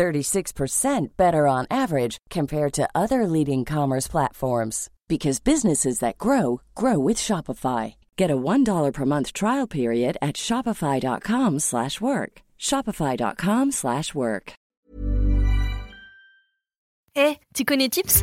36% better on average compared to other leading commerce platforms because businesses that grow grow with Shopify. Get a $1 per month trial period at shopify.com/work. shopify.com/work. Eh, tu connais Tips,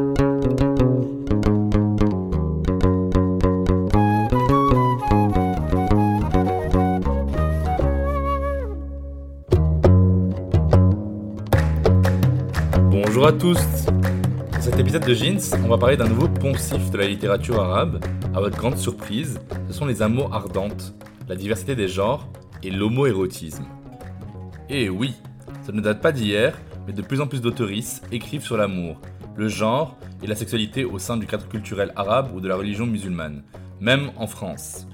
Bonjour à tous Dans cet épisode de Jeans, on va parler d'un nouveau poncif de la littérature arabe. À votre grande surprise, ce sont les amours ardentes, la diversité des genres et l'homo-érotisme. Et oui, ça ne date pas d'hier, mais de plus en plus d'autoristes écrivent sur l'amour, le genre et la sexualité au sein du cadre culturel arabe ou de la religion musulmane, même en France.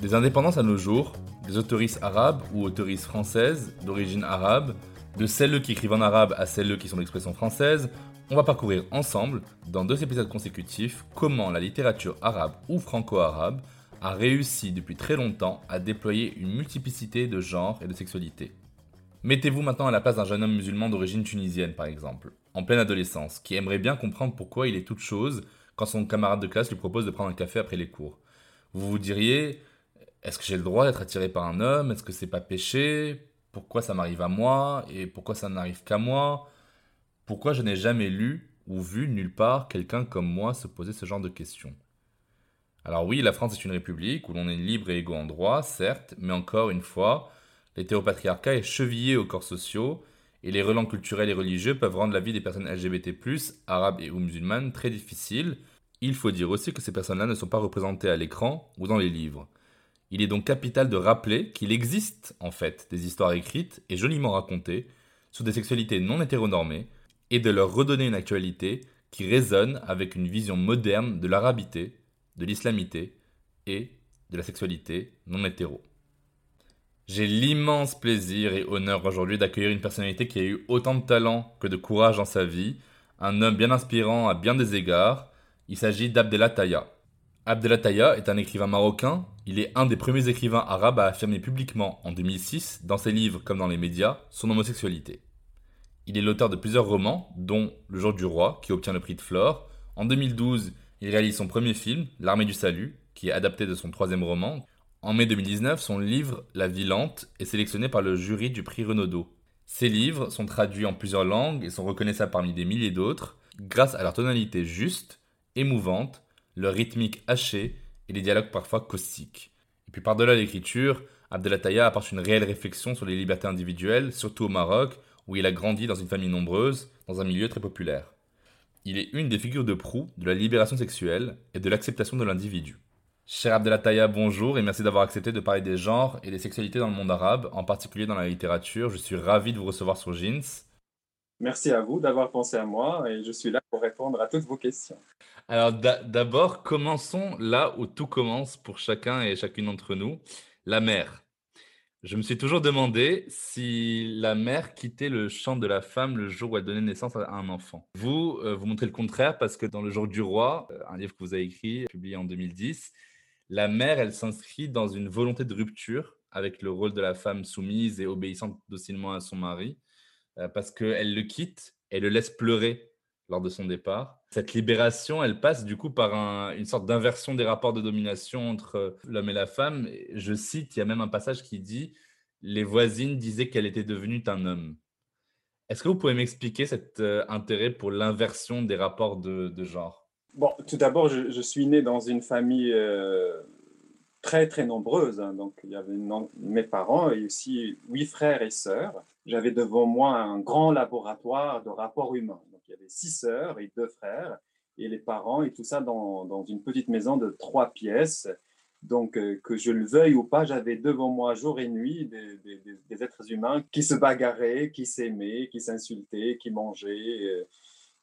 Des indépendances à nos jours, des autoristes arabes ou autoristes françaises d'origine arabe, de celles qui écrivent en arabe à celles qui sont d'expression française, on va parcourir ensemble, dans deux épisodes consécutifs, comment la littérature arabe ou franco-arabe a réussi depuis très longtemps à déployer une multiplicité de genres et de sexualités. Mettez-vous maintenant à la place d'un jeune homme musulman d'origine tunisienne, par exemple, en pleine adolescence, qui aimerait bien comprendre pourquoi il est toute chose quand son camarade de classe lui propose de prendre un café après les cours. Vous vous diriez, est-ce que j'ai le droit d'être attiré par un homme? Est-ce que c'est pas péché? Pourquoi ça m'arrive à moi Et pourquoi ça n'arrive qu'à moi Pourquoi je n'ai jamais lu ou vu nulle part quelqu'un comme moi se poser ce genre de questions Alors oui, la France est une république où l'on est libre et égaux en droit, certes, mais encore une fois, l'hétéropatriarcat est chevillé aux corps sociaux et les relents culturels et religieux peuvent rendre la vie des personnes LGBT+, arabes et ou musulmanes, très difficile. Il faut dire aussi que ces personnes-là ne sont pas représentées à l'écran ou dans les livres. Il est donc capital de rappeler qu'il existe en fait des histoires écrites et joliment racontées sur des sexualités non hétéronormées et de leur redonner une actualité qui résonne avec une vision moderne de l'arabité, de l'islamité et de la sexualité non hétéro. J'ai l'immense plaisir et honneur aujourd'hui d'accueillir une personnalité qui a eu autant de talent que de courage dans sa vie, un homme bien inspirant à bien des égards. Il s'agit d'Abdelataya. Abdelataya est un écrivain marocain. Il est un des premiers écrivains arabes à affirmer publiquement en 2006, dans ses livres comme dans les médias, son homosexualité. Il est l'auteur de plusieurs romans, dont Le jour du roi, qui obtient le prix de Flore. En 2012, il réalise son premier film, L'armée du salut, qui est adapté de son troisième roman. En mai 2019, son livre La vie lente est sélectionné par le jury du prix Renaudot. Ces livres sont traduits en plusieurs langues et sont reconnaissables parmi des milliers d'autres grâce à leur tonalité juste, émouvante, leur rythmique hachée et les dialogues parfois caustiques. Et puis par-delà l'écriture, Abdelataya apporte une réelle réflexion sur les libertés individuelles, surtout au Maroc, où il a grandi dans une famille nombreuse, dans un milieu très populaire. Il est une des figures de proue de la libération sexuelle et de l'acceptation de l'individu. Cher Abdelataya, bonjour et merci d'avoir accepté de parler des genres et des sexualités dans le monde arabe, en particulier dans la littérature. Je suis ravi de vous recevoir sur Jeans. Merci à vous d'avoir pensé à moi et je suis là pour répondre à toutes vos questions. Alors d'a- d'abord, commençons là où tout commence pour chacun et chacune d'entre nous, la mère. Je me suis toujours demandé si la mère quittait le champ de la femme le jour où elle donnait naissance à un enfant. Vous, euh, vous montrez le contraire parce que dans Le jour du roi, euh, un livre que vous avez écrit, publié en 2010, la mère, elle s'inscrit dans une volonté de rupture avec le rôle de la femme soumise et obéissante docilement à son mari, euh, parce qu'elle le quitte et le laisse pleurer lors de son départ. Cette libération, elle passe du coup par un- une sorte d'inversion des rapports de domination entre euh, l'homme et la femme. Je cite, il y a même un passage qui dit Les voisines disaient qu'elle était devenue un homme. Est-ce que vous pouvez m'expliquer cet euh, intérêt pour l'inversion des rapports de, de genre? Bon, tout d'abord, je, suis né dans une famille euh, très, très nombreuse. Hein. Donc, il y avait mes parents et aussi huit frères et sœurs. J'avais devant moi un grand laboratoire de rapports humains. Il y avait six sœurs et deux frères et les parents et tout ça dans, dans une petite maison de trois pièces. Donc, euh, que je le veuille ou pas, j'avais devant moi jour et nuit des, des, êtres humains qui se bagarraient, qui s'aimaient, qui s'insultaient, qui mangeaient. Euh,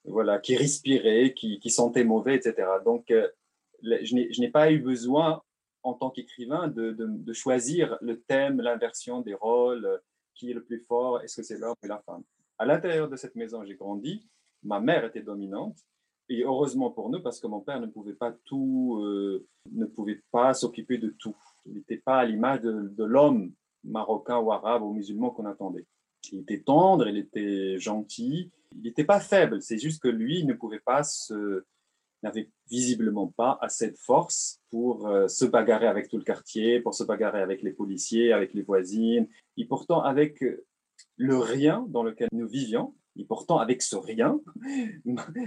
voilà, qui respirait, qui, qui sentait mauvais, etc. Donc, euh, je n'ai pas eu besoin, en tant qu'écrivain, de, de, choisir le thème, l'inversion des rôles, euh, qui est le plus fort, est-ce que c'est l'homme ou la femme. À l'intérieur de cette maison, j'ai grandi, ma mère était dominante, et heureusement pour nous, parce que mon père ne pouvait pas tout, euh, ne pouvait pas s'occuper de tout. Il n'était pas à l'image de, l'homme marocain ou arabe ou musulman qu'on attendait. Il était tendre, il était gentil, il n'était pas faible, c'est juste que lui ne pouvait pas se, n'avait visiblement pas assez de force pour euh, se bagarrer avec tout le quartier, pour se bagarrer avec les policiers, avec les voisines, et pourtant avec le rien dans lequel nous vivions, et pourtant avec ce rien,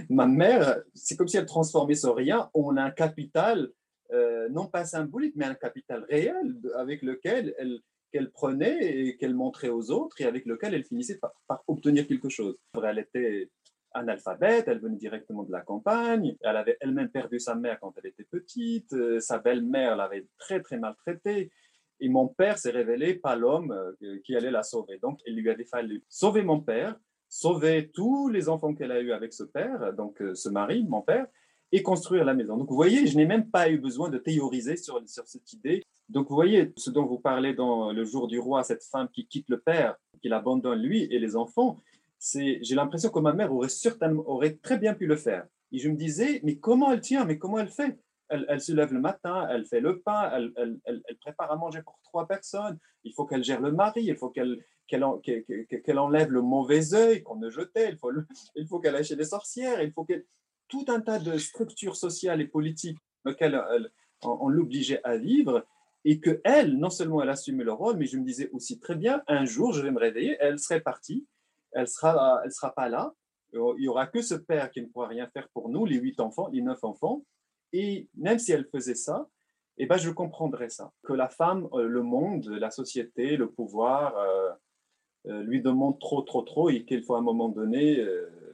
ma mère, c'est comme si elle transformait ce rien en un capital, euh, non pas symbolique, mais un capital réel avec lequel elle, qu'elle prenait et qu'elle montrait aux autres et avec lequel elle finissait par, obtenir quelque chose. Elle était analphabète, elle venait directement de la campagne, elle avait elle-même perdu sa mère quand elle était petite, euh, sa belle-mère l'avait très très maltraitée. Et mon père s'est révélé pas l'homme euh, qui allait la sauver. Donc, il lui avait fallu sauver mon père, sauver tous les enfants qu'elle a eus avec ce père, donc euh, ce mari, mon père, et construire la maison. Donc, vous voyez, je n'ai même pas eu besoin de théoriser sur, cette idée donc, vous voyez, ce dont vous parlez dans Le jour du roi, cette femme qui quitte le père, qui l'abandonne lui et les enfants, c'est, j'ai l'impression que ma mère aurait, certainement, aurait très bien pu le faire. Et je me disais, mais comment elle tient, mais comment elle fait? Elle, se lève le matin, elle fait le pain, elle, prépare à manger pour trois personnes. Il faut qu'elle gère le mari, il faut qu'elle qu'elle enlève le mauvais œil qu'on ne jetait, il faut, il faut qu'elle les sorcières, il faut qu'elle... Tout un tas de structures sociales et politiques auxquelles on l'obligeait à vivre et que elle, non seulement elle assumait le rôle, mais je me disais aussi très bien, un jour, je vais me réveiller, elle serait partie, elle sera, elle sera pas là, il y aura que ce père qui ne pourra rien faire pour nous, les huit enfants, les neuf enfants, et même si elle faisait ça, eh ben, je comprendrais ça, que la femme, euh, le monde, la société, le pouvoir euh, lui demande trop, trop, trop, et qu'il faut à un moment donné,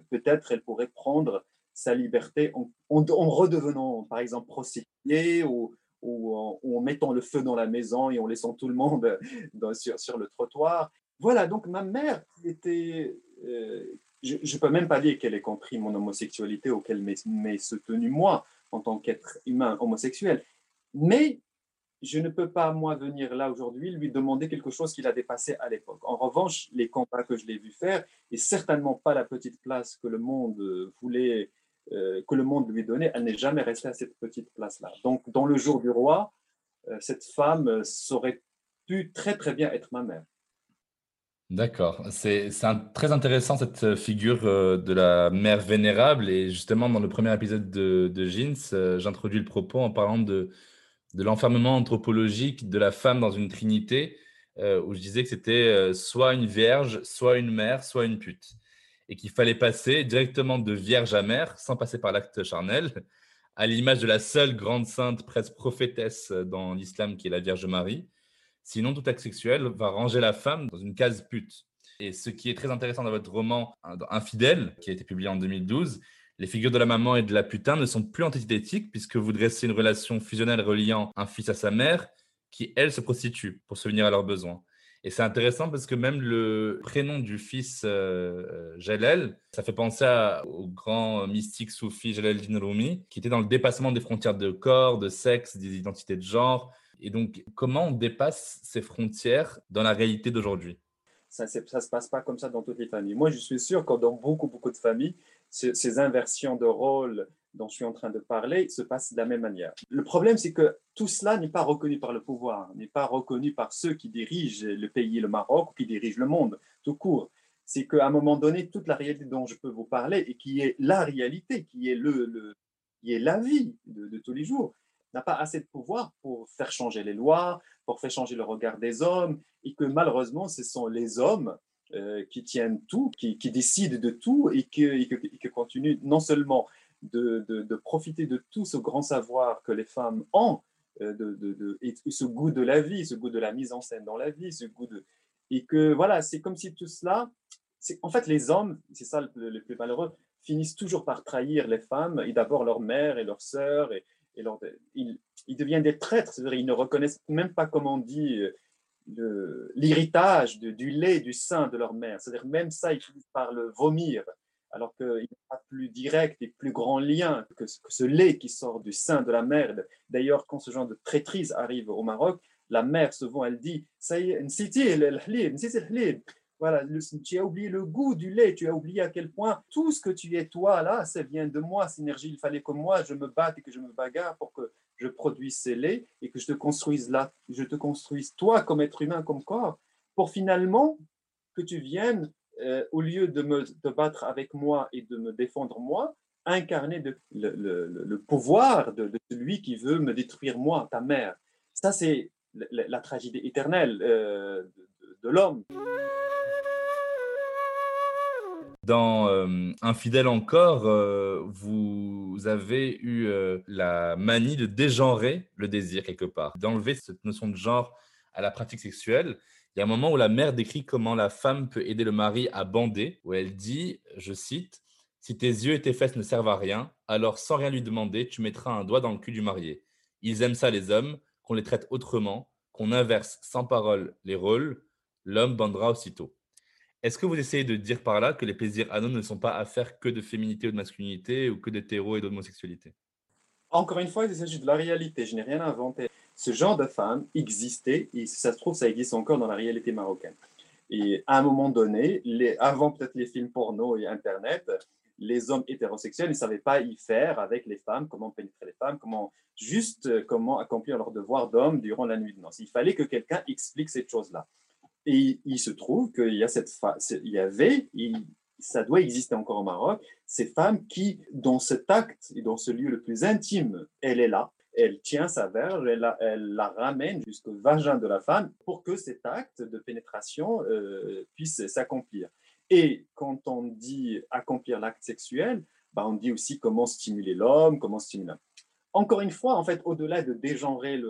peut-être elle pourrait prendre sa liberté en, en, redevenant, par exemple, prostituée ou en, mettant le feu dans la maison et en laissant tout le monde sur, sur, le trottoir. Voilà, donc ma mère était... Euh, je ne peux même pas dire qu'elle ait compris mon homosexualité ou qu'elle m'ait soutenu moi en tant qu'être humain homosexuel. Mais je ne peux pas, moi, venir là aujourd'hui lui demander quelque chose qu'il a dépassé à l'époque. En revanche, les combats que je l'ai vu faire, et certainement pas la petite place que le monde voulait euh, que le monde lui donnait, elle n'est jamais restée à cette petite place-là. Donc, dans le jour du roi, euh, cette femme euh, saurait pu très très bien être ma mère. D'accord, c'est très intéressant cette figure de la mère vénérable et justement dans le premier épisode de, de Jeans, j'introduis le propos en parlant de, de l'enfermement anthropologique de la femme dans une trinité où je disais que c'était soit une vierge, soit une mère, soit une pute et qu'il fallait passer directement de vierge à mère, sans passer par l'acte charnel, à l'image de la seule grande sainte presque prophétesse dans l'islam qui est la Vierge Marie. Sinon, tout acte sexuel va ranger la femme dans une case pute. Et ce qui est très intéressant dans votre roman Infidèle, qui a été publié en 2012, les figures de la maman et de la putain ne sont plus antithétiques puisque vous dressez une relation fusionnelle reliant un fils à sa mère qui, elle, se prostitue pour subvenir à leurs besoins. Et c'est intéressant parce que même le prénom du fils euh, Jalel, ça fait penser au grand mystique soufi Jalaluddin Rumi, qui était dans le dépassement des frontières de corps, de sexe, des identités de genre. Et donc, comment on dépasse ces frontières dans la réalité d'aujourd'hui? Ça ne se passe pas comme ça dans toutes les familles. Moi, je suis sûr que dans beaucoup, beaucoup de familles, ces inversions de rôle, dont je suis en train de parler se passe de la même manière. Le problème, c'est que tout cela n'est pas reconnu par le pouvoir, n'est pas reconnu par ceux qui dirigent le pays, le Maroc, qui dirigent le monde, tout court. C'est qu'à un moment donné, toute la réalité dont je peux vous parler, et qui est la réalité, qui est, le, qui est la vie de, tous les jours, n'a pas assez de pouvoir pour faire changer les lois, pour faire changer le regard des hommes, et que malheureusement, ce sont les hommes euh, qui tiennent tout, qui, décident de tout, et qui, et continuent non seulement de, de, profiter de tout ce grand savoir que les femmes ont, euh, de, et ce goût de la vie, ce goût de la mise en scène dans la vie, ce goût de... Et que voilà, c'est comme si tout cela, en fait les hommes, c'est ça le, plus malheureux, finissent toujours par trahir les femmes, et d'abord leur mère et leur sœur, et, et ils, ils, deviennent des traîtres, ils ne reconnaissent même pas, comme on dit, l'héritage du lait du sein de leur mère. C'est-à-dire même ça, ils finissent par le vomir, alors qu'il n'y a pas plus direct et plus grand lien que, ce lait qui sort du sein de la mère. D'ailleurs, quand ce genre de traîtrise arrive au Maroc, la mère souvent elle dit ça y est, voilà, tu as oublié le goût du lait, tu as oublié à quel point tout ce que tu es toi là, ça vient de moi, cette énergie. Il fallait que moi je me batte et que je me bagarre pour que je laits et que je te construise là, je te construise toi comme être humain, comme corps, pour finalement que tu viennes, euh, au lieu de me te battre avec moi et de me défendre moi, incarner de, le, pouvoir de, celui qui veut me détruire moi, ta mère. Ça, c'est la, tragédie éternelle euh, de l'homme. Dans euh, Infidèle encore, euh, vous avez eu euh, la manie de dégenrer le désir quelque part, d'enlever cette notion de genre à la pratique sexuelle. Il y a un moment où la mère décrit comment la femme peut aider le mari à bander, où elle dit, je cite, Si tes yeux et tes fesses ne servent à rien, alors sans rien lui demander, tu mettras un doigt dans le cul du marié. Ils aiment ça les hommes, qu'on les traite autrement, qu'on inverse sans parole les rôles, l'homme bandera aussitôt. Est-ce que vous essayez de dire par là que les plaisirs anneaux ne sont pas affaires que de féminité ou de masculinité ou que d'hétéro et d'homosexualité? Encore une fois, il s'agit de la réalité. Je n'ai rien inventé. Ce genre de femmes existait et ça se trouve, ça existe encore dans la réalité marocaine. Et à un moment donné, les, avant peut-être les films porno et Internet, les hommes hétérosexuels ne savaient pas y faire avec les femmes, comment pénétrer les femmes, comment juste comment accomplir leur devoir d'homme durant la nuit de noces. Il fallait que quelqu'un explique cette chose-là. Et il se trouve qu'il y a cette il y avait, ça doit exister encore au Maroc, ces femmes qui, dans cet acte et dans ce lieu le plus intime, elle est là, elle tient sa verge, elle la, elle ramène jusqu'au vagin de la femme pour que cet acte de pénétration euh, puisse s'accomplir. Et quand on dit accomplir l'acte sexuel, bah on dit aussi comment stimuler l'homme, comment stimuler. Encore une fois, en fait, au-delà de dégenrer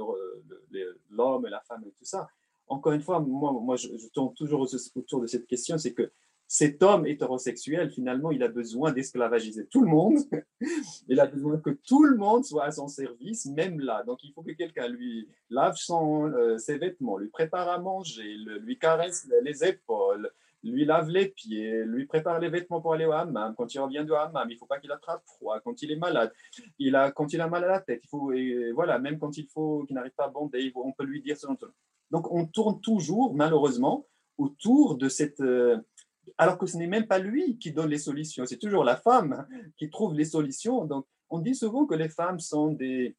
l'homme et la femme et tout ça, encore une fois, moi, je, tourne toujours autour de cette question, c'est que cet homme hétérosexuel, finalement, il a besoin d'esclavagiser tout le monde. il a besoin que tout le monde soit à son service, même là. Donc, il faut que quelqu'un lui lave euh, ses vêtements, lui prépare à manger, lui caresse les épaules, lui lave les pieds, lui prépare les vêtements pour aller au hammam. Quand il revient du hammam, il faut pas qu'il attrape froid. Quand il est malade, il a, quand il a mal à la tête, il faut, voilà, même quand il faut qu'il n'arrive pas à bander, on peut lui dire ce dont donc on tourne toujours, malheureusement, autour de cette... Euh, alors que ce n'est même pas lui qui donne les solutions, c'est toujours la femme qui trouve les solutions. Donc on dit souvent que les femmes sont des,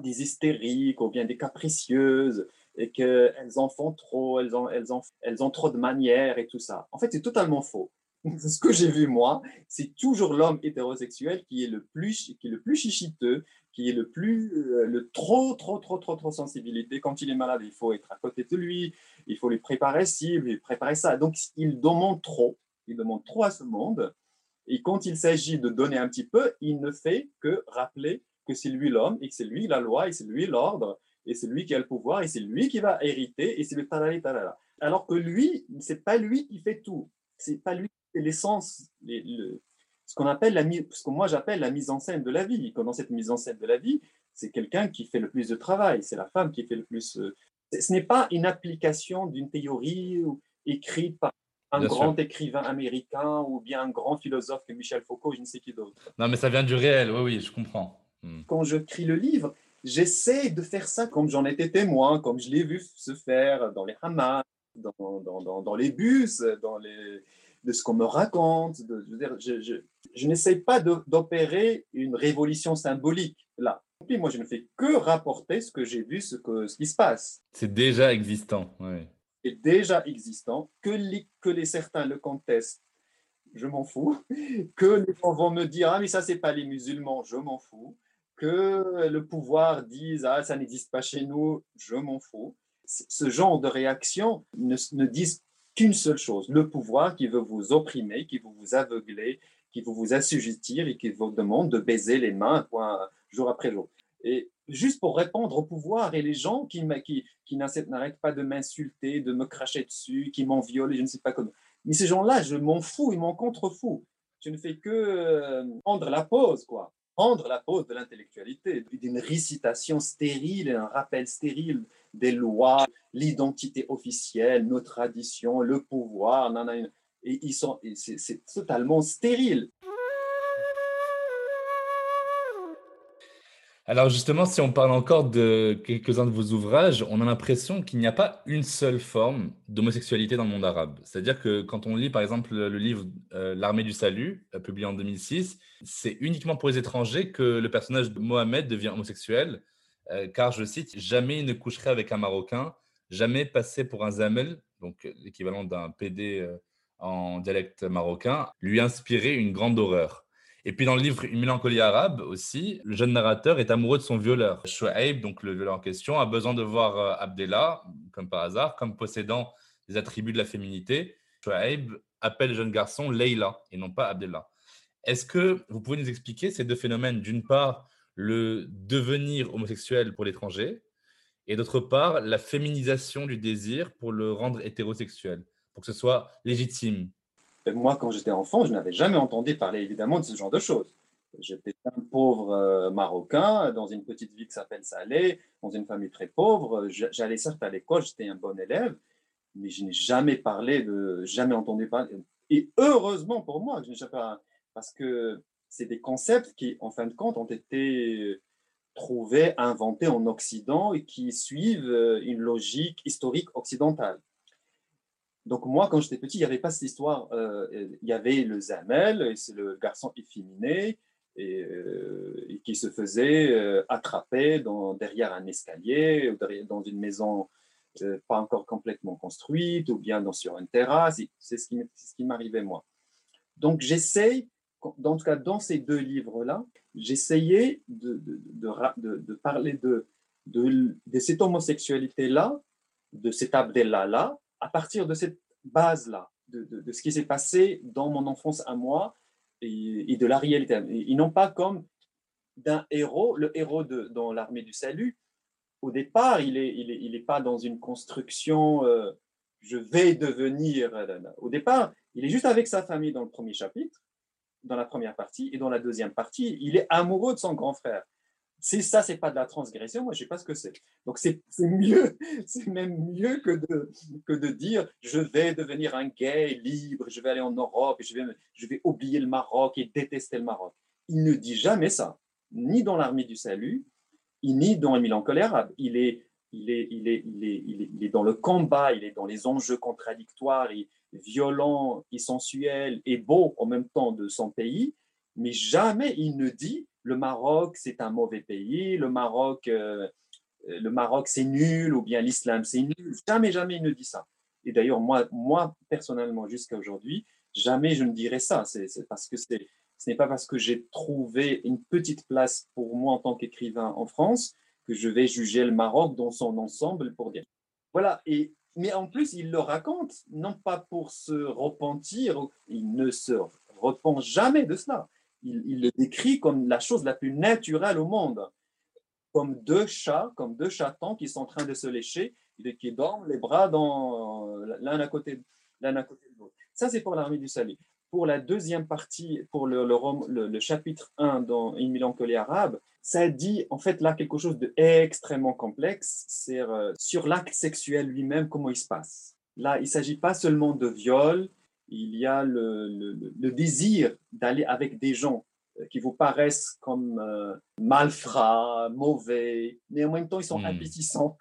des hystériques ou bien des capricieuses et qu'elles en font trop, elles ont, elles, ont, elles ont trop de manières et tout ça. En fait, c'est totalement faux. ce que j'ai vu moi, c'est toujours l'homme hétérosexuel qui est le plus, qui le plus chichiteux, qui est le plus, euh, le trop, trop, trop, trop, trop sensibilité. Quand il est malade, il faut être à côté de lui, il faut lui préparer ci, lui préparer ça. Donc, il demande trop, il demande trop à ce monde. Et quand il s'agit de donner un petit peu, il ne fait que rappeler que c'est lui l'homme et que c'est lui la loi et c'est lui l'ordre et c'est lui qui a le pouvoir et c'est lui qui va hériter et c'est le talali talala. Alors que lui, c'est pas lui qui fait tout. C'est pas lui c'est l'essence, ce qu'on appelle la, ce que moi j'appelle la mise en scène de la vie. Dans cette mise en scène de la vie, c'est quelqu'un qui fait le plus de travail, c'est la femme qui fait le plus. Euh, ce n'est pas une application d'une théorie écrite par un grand écrivain américain ou bien un grand philosophe comme Michel Foucault, je ne sais qui d'autre. Non, mais ça vient du réel, oui, oui, je comprends. Hmm. Quand je crie le livre, j'essaie de faire ça comme j'en étais témoin, comme je l'ai vu se faire dans les hammams, dans, dans, dans les bus, dans les, de ce qu'on me raconte. De, je, je, je, n'essaie pas d'opérer une révolution symbolique là. Moi, je ne fais que rapporter ce que j'ai vu, ce, que, ce qui se passe. C'est déjà existant. Ouais. C'est déjà existant. Que les, que les certains le contestent, je m'en fous. Que les gens vont me dire, ah, mais ça, c'est pas les musulmans, je m'en fous. Que le pouvoir dise, ah, ça n'existe pas chez nous, je m'en fous. Ce genre de réaction ne, ne qu'une seule chose, le pouvoir qui veut vous opprimer, qui veut vous aveugler, qui vont vous assujettir et qui vous demandent de baiser les mains jour après jour. Et juste pour répondre au pouvoir et les gens qui, qui, qui n'arrêtent pas de m'insulter, de me cracher dessus, qui m'en violent, je ne sais pas comment. Mais ces gens-là, je m'en fous, ils m'en contrefous. Je ne fais que euh, prendre la pause, quoi. La pause de l'intellectualité, d'une récitation stérile, un rappel stérile des lois, l'identité officielle, nos traditions, le pouvoir, et ils sont, c'est totalement stérile. Alors justement, si on parle encore de quelques-uns de vos ouvrages, on a l'impression qu'il n'y a pas une seule forme d'homosexualité dans le monde arabe. C'est-à-dire que quand on lit par exemple le livre euh, L'armée du salut, euh, publié en 2006, c'est uniquement pour les étrangers que le personnage de Mohamed devient homosexuel, euh, car je cite, jamais il ne coucherait avec un Marocain, jamais passé pour un zamel, donc l'équivalent d'un PD en dialecte marocain, lui inspirait une grande horreur. Et puis dans le livre Une mélancolie arabe aussi, le jeune narrateur est amoureux de son violeur. Shuaib, donc le violeur en question, a besoin de voir euh, Abdella, comme par hasard, comme possédant des attributs de la féminité. Shuaib appelle le jeune garçon Leila et non pas Abdella. Est-ce que vous pouvez nous expliquer ces deux phénomènes? D'une part, le devenir homosexuel pour l'étranger et d'autre part, la féminisation du désir pour le rendre hétérosexuel, pour que ce soit légitime moi, quand j'étais enfant, je n'avais jamais entendu parler évidemment de ce genre de choses. J'étais un pauvre euh, Marocain dans une petite ville qui s'appelle Salé, dans une famille très pauvre. J'allais certes à l'école, j'étais un bon élève, mais je n'ai jamais parlé de, jamais entendu parler. Et heureusement pour moi, je parce que c'est des concepts qui, en fin de compte, ont été trouvés, inventés en Occident et qui suivent euh, une logique historique occidentale. Donc moi, quand j'étais petit, il n'y avait pas cette histoire. Euh, il y avait le Zamel, c'est le garçon efféminé, et, euh, qui se faisait euh, attraper dans, derrière un escalier, ou dans une maison pas encore complètement construite, ou bien dans, sur une terrasse. C'est ce qui, m'arrivait moi. Donc j'essaye, en tout cas dans ces deux livres-là, j'essayais de, parler de, de, cette homosexualité-là, de cet Abdellah-là, à partir de cette base-là, de, ce qui s'est passé dans mon enfance à moi et, de la réalité. Ils n'ont pas comme d'un héros, le héros de, dans l'armée du salut, au départ, il n'est il est, il est pas dans une construction euh, je vais devenir. Au départ, il est juste avec sa famille dans le premier chapitre, dans la première partie, et dans la deuxième partie, il est amoureux de son grand frère. Si ça, c'est pas de la transgression, moi, je sais pas ce que c'est. Donc, c'est mieux, c'est même mieux que de, que de dire je vais devenir un gay libre, je vais aller en Europe, je vais, je vais oublier le Maroc et détester le Maroc. Il ne dit jamais ça, ni dans l'armée du salut, ni dans le Milan arabe. Il est, il, est, il, est, il, est, il, est, dans le combat, il est dans les enjeux contradictoires, et violents, et sensuels et beaux en même temps de son pays, mais jamais il ne dit le Maroc, c'est un mauvais pays, le Maroc, euh, le Maroc c'est nul, ou bien l'islam, c'est nul. Jamais, jamais il ne dit ça. Et d'ailleurs, moi, moi, personnellement, jusqu'à aujourd'hui, jamais je ne dirais ça. C'est parce que ce n'est pas parce que j'ai trouvé une petite place pour moi en tant qu'écrivain en France que je vais juger le Maroc dans son ensemble pour dire. Voilà. Et, mais en plus, il le raconte, non pas pour se repentir, il ne se repent jamais de cela il, le décrit comme la chose la plus naturelle au monde, comme deux chats, comme deux chatons qui sont en train de se lécher, et qui dorment les bras l'un à côté, l'un à côté de l'autre. Ça, c'est pour l'armée du salut. Pour la deuxième partie, pour le, le, chapitre 1 dans Une mélancolie arabe, ça dit en fait là quelque chose d'extrêmement complexe, c'est euh, sur l'acte sexuel lui-même, comment il se passe. Là, il ne s'agit pas seulement de viol, il y a le, désir d'aller avec des gens euh, qui vous paraissent comme euh, malfrats, mauvais, mais en même temps ils sont mmh.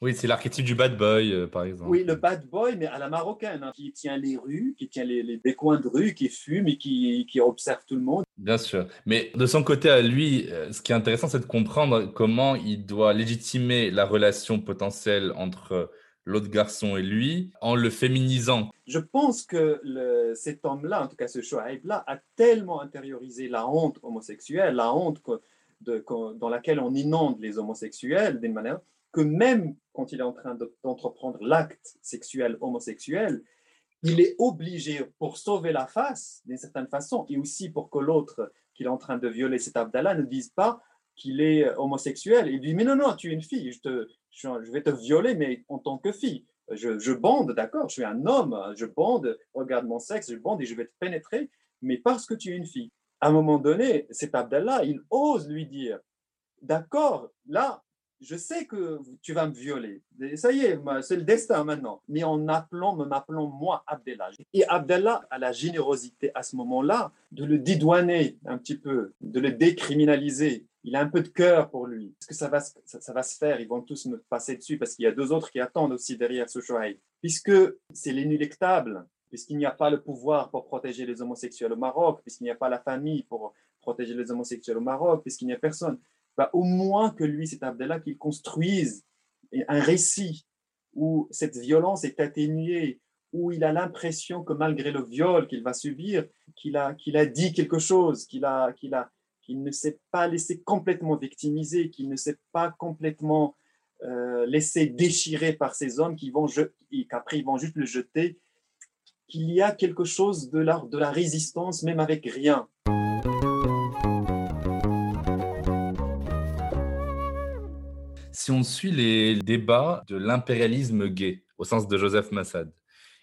Oui, c'est l'archétype du bad boy, euh, par exemple. Oui, le bad boy, mais à la marocaine, hein, qui tient les rues, qui tient les, les, coins de rue, qui fume et qui, qui, observe tout le monde. Bien sûr. Mais de son côté à lui, ce qui est intéressant, c'est de comprendre comment il doit légitimer la relation potentielle entre l'autre garçon et lui, en le féminisant. Je pense que cet homme-là, en tout cas ce Shoaib-là, a tellement intériorisé la honte homosexuelle, la honte dans laquelle on inonde les homosexuels d'une manière, que même quand il est en train d'entreprendre l'acte sexuel homosexuel, il est obligé, pour sauver la face, d'une certaine façon, et aussi pour que l'autre qu'il est en train de violer, cet Abdallah, ne dise pas qu'il est homosexuel. Il dit, mais non, non, tu es une fille, je, te, je vais te violer, mais en tant que fille. Je, je bande, d'accord, je suis un homme, je bande, regarde mon sexe, je bande et je vais te pénétrer, mais parce que tu es une fille. À un moment donné, cet Abdallah, il ose lui dire, d'accord, là, je sais que tu vas me violer. Ça y est, c'est le destin maintenant. Mais en appelant, me m'appelant moi Abdallah. Et Abdallah a la générosité à ce moment-là de le dédouaner un petit peu, de le décriminaliser. Il a un peu de cœur pour lui. Est-ce que ça va, ça, va se faire? Ils vont tous me passer dessus parce qu'il y a deux autres qui attendent aussi derrière ce choix. Puisque c'est l'inéluctable, puisqu'il n'y a pas le pouvoir pour protéger les homosexuels au Maroc, puisqu'il n'y a pas la famille pour protéger les homosexuels au Maroc, puisqu'il n'y a personne. Bah, au moins que lui, cet Abdallah, qu'il construise un récit où cette violence est atténuée, où il a l'impression que malgré le viol qu'il va subir, qu'il a, qu'il a dit quelque chose, qu'il a, qu'il a, qu'il ne s'est pas laissé complètement victimiser, qu'il ne s'est pas complètement euh, laissé déchirer par ces hommes qui vont qu'après ils vont juste le jeter, qu'il y a quelque chose de la, de la résistance même avec rien. si on suit les débats de l'impérialisme gay, au sens de Joseph Massad,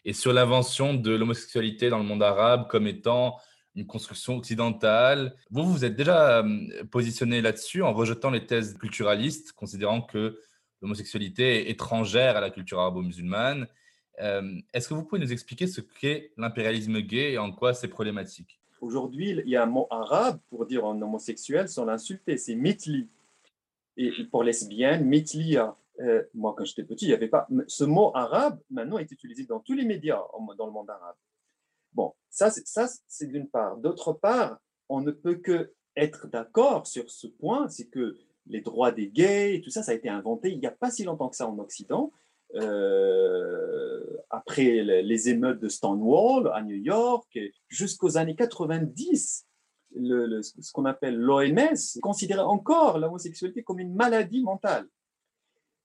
et sur l'invention de l'homosexualité dans le monde arabe comme étant une construction occidentale, vous vous êtes déjà euh, positionné là-dessus en rejetant les thèses culturalistes, considérant que l'homosexualité est étrangère à la culture arabo-musulmane. Euh, est-ce que vous pouvez nous expliquer ce qu'est l'impérialisme gay et en quoi c'est problématique? Aujourd'hui, il y a un mot arabe pour dire un homosexuel sans l'insulter, c'est mitli. Et pour lesbienne, mitlia. Euh, moi, quand j'étais petit, il n'y avait pas. Ce mot arabe, maintenant, est utilisé dans tous les médias dans le monde arabe. Bon, ça, c'est d'une part. D'autre part, on ne peut que être d'accord sur ce point, c'est que les droits des gays tout ça, ça a été inventé il n'y a pas si longtemps que ça en Occident. Euh, après les émeutes de Stonewall à New York, jusqu'aux années 90, le, ce qu'on appelle l'OMS considérait encore l'homosexualité comme une maladie mentale.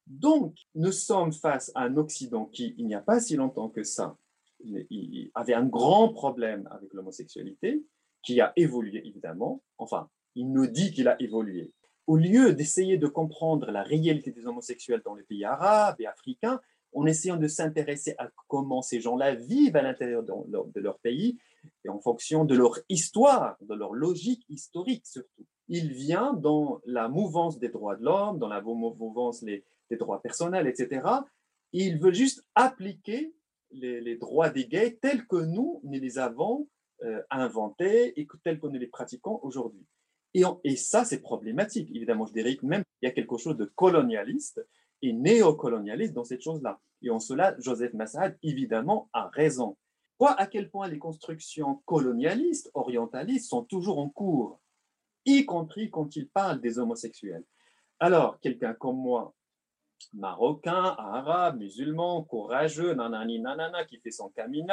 Donc, nous sommes face à un Occident qui, il n'y a pas si longtemps que ça, il avait un grand problème avec l'homosexualité, qui a évolué évidemment. Enfin, il nous dit qu'il a évolué. Au lieu d'essayer de comprendre la réalité des homosexuels dans les pays arabes et africains, en essayant de s'intéresser à comment ces gens-là vivent à l'intérieur de leur pays, et en fonction de leur histoire, de leur logique historique surtout. Il vient dans la mouvance des droits de l'homme, dans la mouvance des, droits personnels, etc. il veut juste appliquer les, droits des gays tels que nous, nous les avons euh, inventés et tels que nous les pratiquons aujourd'hui. Et, ça, c'est problématique. Évidemment, je dirais que même il y a quelque chose de colonialiste et néocolonialiste dans cette chose-là. Et en cela, Joseph Massad, évidemment, a raison voit à quel point les constructions colonialistes, orientalistes sont toujours en cours, y compris quand il parle des homosexuels? Alors, quelqu'un comme moi, marocain, arabe, musulman, courageux, nanani, nanana, qui fait son coming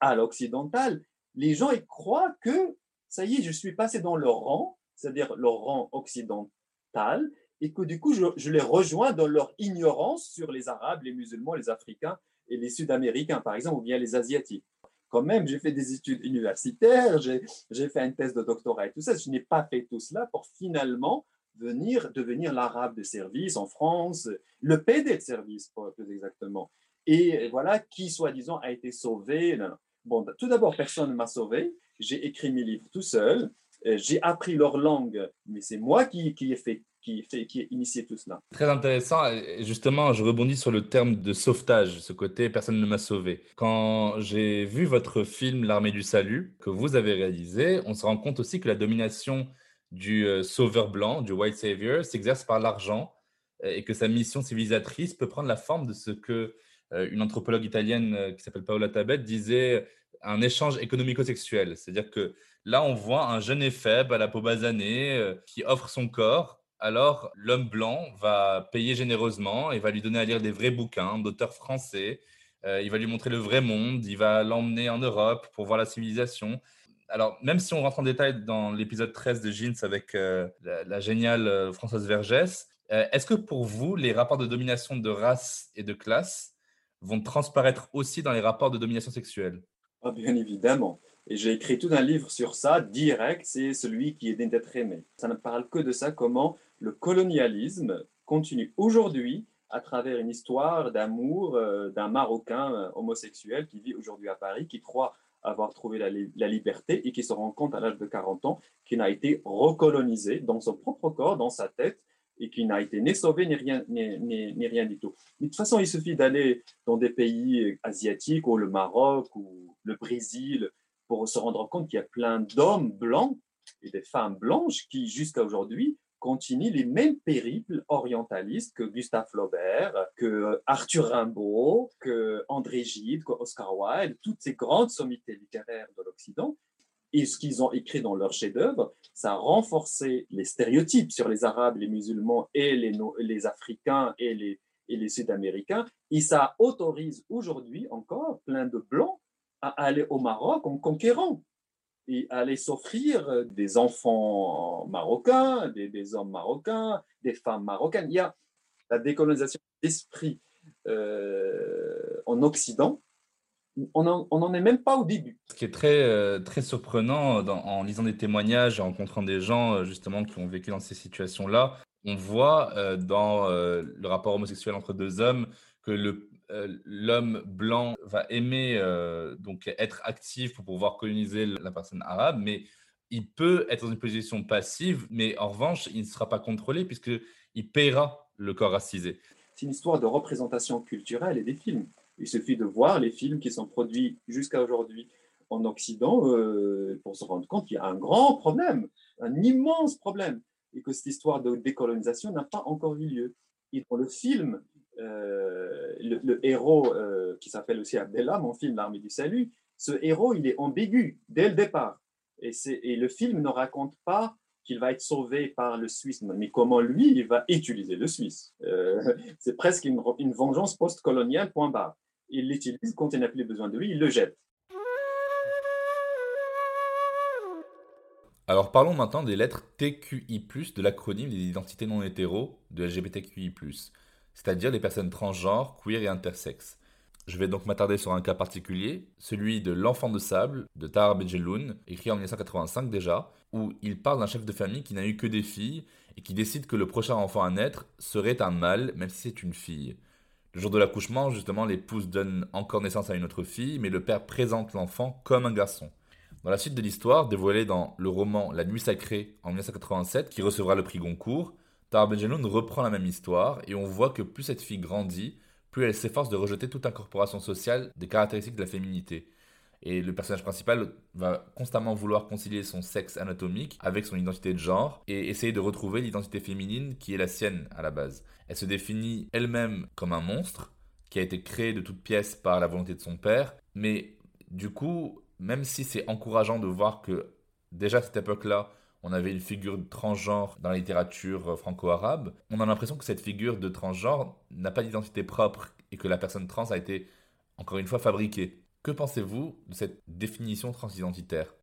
à l'occidental, les gens ils croient que ça y est, je suis passé dans leur rang, c'est-à-dire leur rang occidental, et que du coup, je, je, les rejoins dans leur ignorance sur les Arabes, les musulmans, les Africains et les Sud-Américains, par exemple, ou bien les Asiatiques quand même, j'ai fait des études universitaires, j'ai fait une thèse de doctorat et tout ça. Je n'ai pas fait tout cela pour finalement venir devenir l'arabe de service en France, le PD de service, plus exactement. Et voilà qui, soi-disant, a été sauvé. Bon, tout d'abord, personne ne m'a sauvé. J'ai écrit mes livres tout seul. J'ai appris leur langue, mais c'est moi qui, qui ai fait qui, fait, qui a initié tout cela. Très intéressant. justement, je rebondis sur le terme de sauvetage, ce côté personne ne m'a sauvé. Quand j'ai vu votre film L'armée du salut que vous avez réalisé, on se rend compte aussi que la domination du euh, sauveur blanc, du white savior, s'exerce par l'argent euh, et que sa mission civilisatrice peut prendre la forme de ce que euh, une anthropologue italienne qui s'appelle Paola Tabet disait un échange économico-sexuel. C'est-à-dire que là, on voit un jeune et à la peau basanée qui offre son corps alors l'homme blanc va payer généreusement et va lui donner à lire des vrais bouquins d'auteurs français. Il va lui montrer le vrai monde, il va l'emmener en Europe pour voir la civilisation. Alors, même si on rentre en détail dans l'épisode 13 de Jeans avec euh, la, géniale euh, Françoise Vergès, est-ce que pour vous, les rapports de domination de race et de classe vont transparaître aussi dans les rapports de domination sexuelle? Ah, Bien évidemment. Et j'ai écrit tout un livre sur ça, direct, c'est celui qui est d'être aimé. Ça ne parle que de ça, comment le colonialisme continue aujourd'hui à travers une histoire d'amour euh, d'un Marocain euh, homosexuel qui vit aujourd'hui à Paris, qui croit avoir trouvé la, liberté et qui se rend compte à l'âge de 40 ans qu'il n'a été recolonisé dans son propre corps, dans sa tête, et qui n'a été ni sauvé ni rien, ni, rien du tout. De toute façon, il suffit d'aller dans des pays asiatiques, ou le Maroc, ou le Brésil, pour se rendre compte qu'il y a plein d'hommes blancs et des femmes blanches qui, jusqu'à aujourd'hui, continuent les mêmes périples orientalistes que Gustave Flaubert, que Arthur Rimbaud, que André Gide, que Oscar Wilde, toutes ces grandes sommités littéraires de l'Occident. Et ce qu'ils ont écrit dans leurs chefs-d'œuvre, ça a renforcé les stéréotypes sur les Arabes, les musulmans et les, les Africains et les, et les Sud-Américains. Et ça autorise aujourd'hui encore plein de Blancs à aller au Maroc en conquérant et aller s'offrir euh, des enfants marocains, des, hommes marocains, des femmes marocaines. Il y a la décolonisation d'esprit euh, en Occident. On n'en est même pas au début. Ce qui est très, euh, très surprenant en lisant des témoignages, en rencontrant des gens justement qui ont vécu dans ces situations-là, on voit dans le rapport homosexuel entre deux hommes que le, euh, l'homme blanc va aimer euh, donc être actif pour pouvoir coloniser la personne arabe, mais il peut être dans une position passive, mais en revanche, il ne sera pas contrôlé puisqu'il paiera le corps racisé. C'est une histoire de représentation culturelle et des films. Il suffit de voir les films qui sont produits jusqu'à aujourd'hui en Occident euh, pour se rendre compte qu'il y a un grand problème, un immense problème, et que cette histoire de décolonisation n'a pas encore eu lieu. Et dans le film, euh, le, héros euh, qui s'appelle aussi Abdallah, mon film L'armée du salut, ce héros, il est ambigu dès le départ. Et, le film ne raconte pas qu'il va être sauvé par le Suisse, mais comment lui, il va utiliser le Suisse. Euh, c'est presque une, une vengeance post-coloniale, point barre. Il l'utilise, quand il n'a plus besoin de lui, il le jette. Alors parlons maintenant des lettres TQI+, de l'acronyme des identités non hétéro de LGBTQI+ c'est-à-dire les personnes transgenres, queer et intersexes. Je vais donc m'attarder sur un cas particulier, celui de L'enfant de sable de Tahar Bejeloun, écrit en 1985 déjà, où il parle d'un chef de famille qui n'a eu que des filles et qui décide que le prochain enfant à naître serait un mâle, même si c'est une fille. Le jour de l'accouchement, justement, l'épouse donne encore naissance à une autre fille, mais le père présente l'enfant comme un garçon. Dans la suite de l'histoire, dévoilée dans le roman La Nuit Sacrée en 1987, qui recevra le prix Goncourt, Tara Benjeloun reprend la même histoire et on voit que plus cette fille grandit, plus elle s'efforce de rejeter toute incorporation sociale des caractéristiques de la féminité. Et le personnage principal va constamment vouloir concilier son sexe anatomique avec son identité de genre et essayer de retrouver l'identité féminine qui est la sienne à la base. Elle se définit elle-même comme un monstre qui a été créé de toutes pièces par la volonté de son père, mais du coup, même si c'est encourageant de voir que déjà à cette époque-là, on avait une figure transgenre dans la littérature euh, franco-arabe, on a l'impression que cette figure de transgenre n'a pas d'identité propre et que la personne trans a été, encore une fois, fabriquée. Que pensez-vous de cette définition transidentitaire?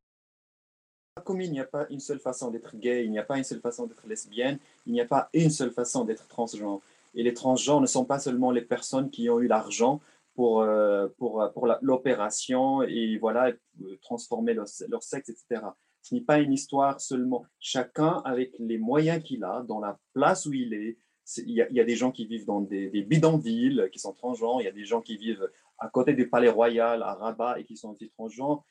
Comme il n'y a pas une seule façon d'être gay, il n'y a pas une seule façon d'être lesbienne, il n'y a pas une seule façon d'être transgenre. Et les transgenres ne sont pas seulement les personnes qui ont eu l'argent pour, euh, pour, pour l'opération et voilà, transformer leur, leur sexe, etc. Ce n'est pas une histoire seulement. Chacun avec les moyens qu'il a, dans la place où il est. Il y, a, des gens qui vivent dans des, bidonvilles, qui sont transgenres. Il y a des gens qui vivent à côté du palais royal, à Rabat, et qui sont aussi transgenres.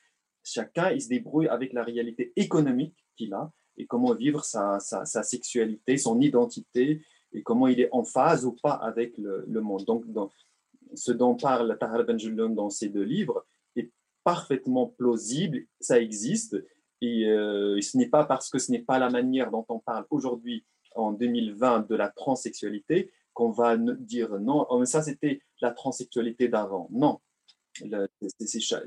Chacun, il se débrouille avec la réalité économique qu'il a et comment vivre sa, sexualité, son identité, et comment il est en phase ou pas avec le, monde. Donc, ce dont parle Tahar Benjeloun dans ces deux livres est parfaitement plausible, ça existe, euh, et, ce n'est pas parce que ce n'est pas la manière dont on parle aujourd'hui, en 2020, de la transsexualité, qu'on va dire non, oh, mais ça c'était la transsexualité d'avant. Non, il